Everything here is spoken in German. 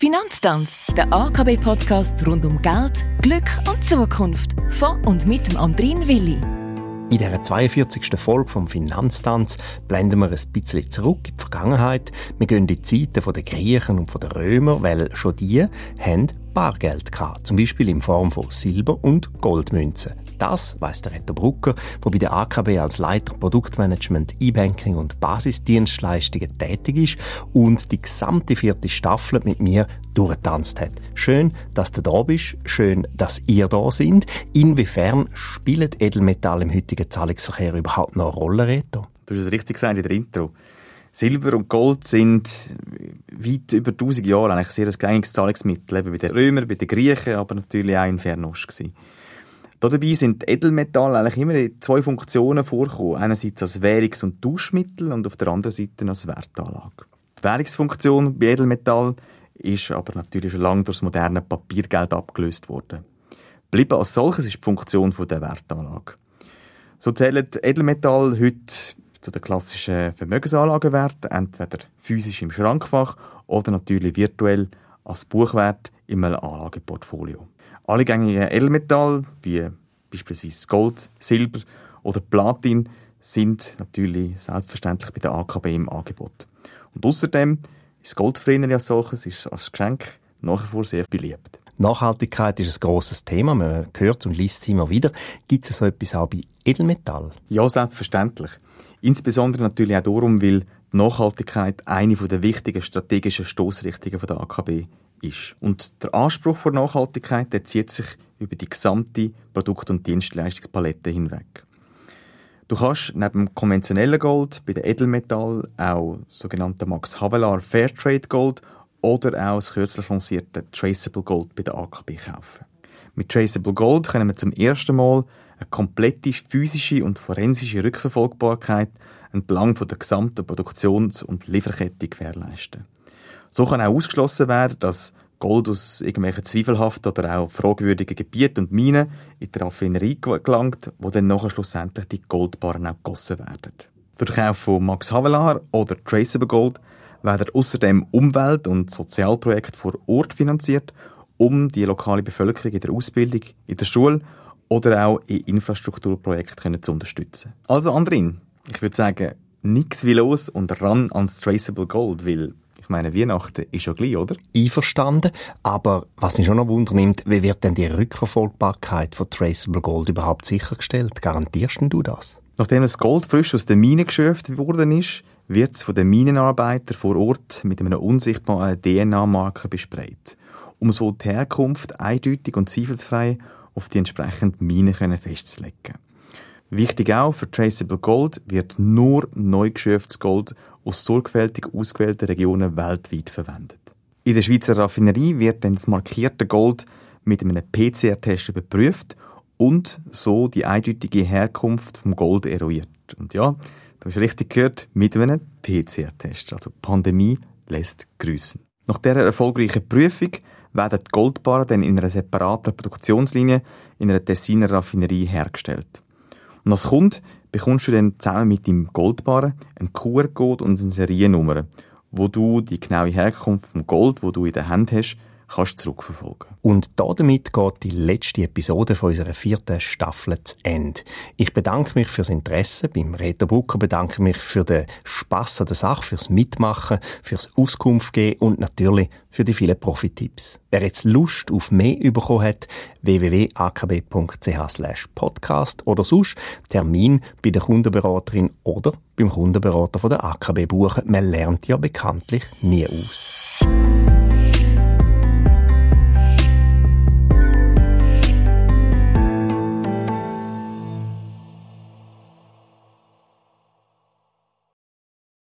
Finanztanz, der AKB-Podcast rund um Geld, Glück und Zukunft. Von und mit dem Andrin Willi. In dieser 42. Folge vom Finanztanz blenden wir ein bisschen zurück in die Vergangenheit. Wir gehen in die Zeiten der Griechen und der Römer, weil schon die haben Bargeld gehabt, zum Beispiel in Form von Silber- und Goldmünzen. Das weiss der Reto Brucker, der bei der AKB als Leiter Produktmanagement, E-Banking und Basisdienstleistungen tätig ist und die gesamte vierte Staffel mit mir durchgetanzt hat. Schön, dass du da bist, schön, dass ihr da sind. Inwiefern spielt Edelmetall im heutigen Zahlungsverkehr überhaupt noch eine Rolle, Reto? Du hast es richtig gesagt in der Intro. Silber und Gold sind weit über 1000 Jahre eigentlich sehr ein gängiges Zahlungsmittel, eben bei den Römern, bei den Griechen, aber natürlich auch in Fernost gewesen. Dabei sind Edelmetalle eigentlich immer in zwei Funktionen vorgekommen. Einerseits als Währungs- und Tauschmittel und auf der anderen Seite als Wertanlage. Die Währungsfunktion bei Edelmetall ist aber natürlich schon lange durch das moderne Papiergeld abgelöst worden. Bleiben als solches ist die Funktion der Wertanlage. So zählen Edelmetall heute zu den klassischen Vermögensanlagenwerten, entweder physisch im Schrankfach oder natürlich virtuell als Buchwert im Anlageportfolio. Alle gängigen Edelmetalle, wie beispielsweise Gold, Silber oder Platin, sind natürlich selbstverständlich bei der AKB im Angebot. Und außerdem ist Goldfrener als solches ist als Geschenk nach wie vor sehr beliebt. Nachhaltigkeit ist ein grosses Thema, man hört und liest es immer wieder. Gibt es so etwas auch bei Edelmetall? Ja, selbstverständlich. Insbesondere natürlich auch darum, weil Nachhaltigkeit eine der wichtigen strategischen Stoßrichtungen der AKB ist. Und der Anspruch vor Nachhaltigkeit der zieht sich über die gesamte Produkt- und Dienstleistungspalette hinweg. Du kannst neben konventionellem Gold bei den Edelmetall auch sogenannte Max Havelaar Fairtrade Gold oder auch das kürzlich lancierte Traceable Gold bei der AKB kaufen. Mit Traceable Gold können wir zum ersten Mal eine komplette physische und forensische Rückverfolgbarkeit entlang von der gesamten Produktions- und Lieferkette gewährleisten. So kann auch ausgeschlossen werden, dass Gold aus irgendwelchen zweifelhaften oder auch fragwürdigen Gebieten und Minen in die Raffinerie gelangt, wo dann nachher schlussendlich die Goldbarren auch gegossen werden. Durch den Kauf von Max Havelaar oder Traceable Gold werden außerdem Umwelt- und Sozialprojekte vor Ort finanziert, um die lokale Bevölkerung in der Ausbildung, in der Schule oder auch in Infrastrukturprojekten zu unterstützen. Also Andrin, ich würde sagen, nichts wie los und ran ans Traceable Gold, weil ich meine, Weihnachten ist ja gleich, oder? Einverstanden. Aber was mich schon noch wundernimmt, wie wird denn die Rückverfolgbarkeit von Traceable Gold überhaupt sichergestellt? Garantierst du das? Nachdem das Gold frisch aus den Minen geschöpft worden ist, wird es von den Minenarbeitern vor Ort mit einer unsichtbaren DNA-Marke besprayt, um so die Herkunft eindeutig und zweifelsfrei auf die entsprechenden Minen festzulegen. Wichtig auch, für Traceable Gold wird nur neu geschöpftes Gold aus sorgfältig ausgewählten Regionen weltweit verwendet. In der Schweizer Raffinerie wird dann das markierte Gold mit einem PCR-Test überprüft und so die eindeutige Herkunft vom Gold eruiert. Und ja, du hast richtig gehört, mit einem PCR-Test. Also die Pandemie lässt grüßen. Nach dieser erfolgreichen Prüfung werden die Goldbarren dann in einer separaten Produktionslinie in einer Tessiner Raffinerie hergestellt. Und als Kunde bekommst du dann zusammen mit deinem Goldbarren einen QR-Code und eine Seriennummer, wo du die genaue Herkunft vom Gold, wo du in der Hand hast, kannst zurückverfolgen. Und damit geht die letzte Episode von unserer vierten Staffel zu Ende. Ich bedanke mich fürs Interesse beim Reto Brucker, bedanke mich für den Spass an der Sache, fürs Mitmachen, fürs Auskunft geben und natürlich für die vielen Profitipps. Wer jetzt Lust auf mehr bekommen hat, www.akb.ch podcast oder sonst Termin bei der Kundenberaterin oder beim Kundenberater von der AKB buchen. Man lernt ja bekanntlich nie aus.